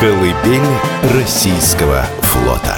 Колыбель российского флота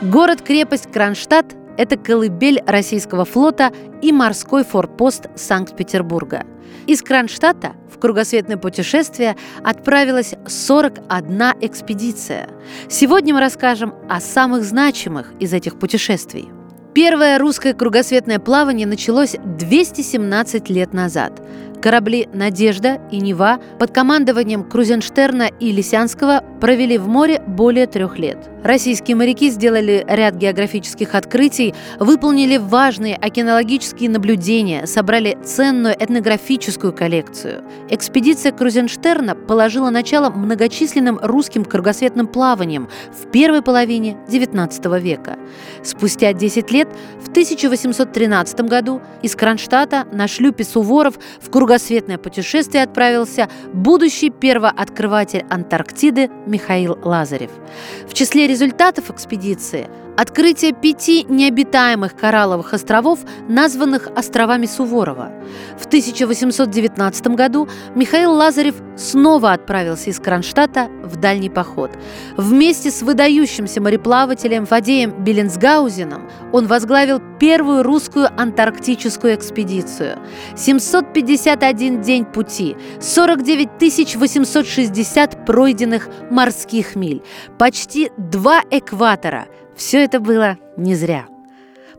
Город-крепость Кронштадт – это колыбель российского флота и морской форпост Санкт-Петербурга. Из Кронштадта в кругосветное путешествие отправилась 41 экспедиция. Сегодня мы расскажем о самых значимых из этих путешествий. Первое русское кругосветное плавание началось 217 лет назад – Корабли «Надежда» и «Нева» под командованием Крузенштерна и Лисянского провели в море более трех лет. Российские моряки сделали ряд географических открытий, выполнили важные океанологические наблюдения, собрали ценную этнографическую коллекцию. Экспедиция Крузенштерна положила начало многочисленным русским кругосветным плаваниям в первой половине XIX века. Спустя 10 лет, в 1813 году, из Кронштадта на шлюпе Суворов в кругосветное путешествие отправился будущий первооткрыватель Антарктиды Михаил Лазарев. В числе результатов экспедиции Открытие пяти необитаемых коралловых островов, названных островами Суворова. В 1819 году Михаил Лазарев снова отправился из Кронштадта в дальний поход. Вместе с выдающимся мореплавателем Фадеем Беленсгаузеном он возглавил первую русскую антарктическую экспедицию. 751 день пути, 49 860 пройденных морских миль, почти два экватора – все это было не зря.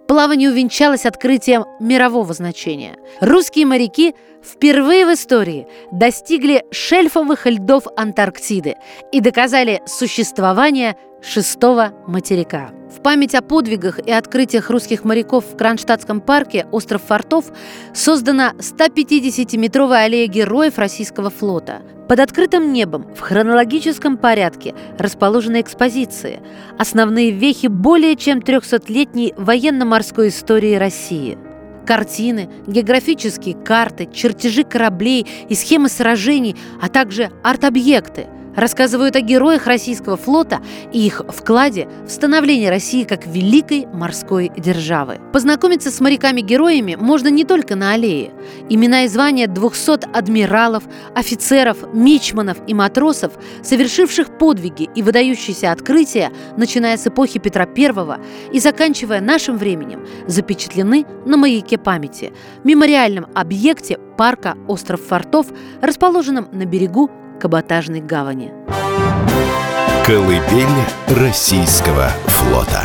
Плавание увенчалось открытием мирового значения. Русские моряки впервые в истории достигли шельфовых льдов Антарктиды и доказали существование шестого материка. В память о подвигах и открытиях русских моряков в Кронштадтском парке «Остров фортов» создана 150-метровая аллея героев российского флота. Под открытым небом в хронологическом порядке расположены экспозиции, основные вехи более чем 300-летней военно-морской истории России – картины, географические карты, чертежи кораблей и схемы сражений, а также арт-объекты, рассказывают о героях российского флота и их вкладе в становление России как великой морской державы. Познакомиться с моряками-героями можно не только на аллее. Имена и звания 200 адмиралов, офицеров, мичманов и матросов, совершивших подвиги и выдающиеся открытия, начиная с эпохи Петра I и заканчивая нашим временем, запечатлены на маяке памяти, мемориальном объекте парка «Остров фортов», расположенном на берегу каботажной гавани. Колыбель российского флота.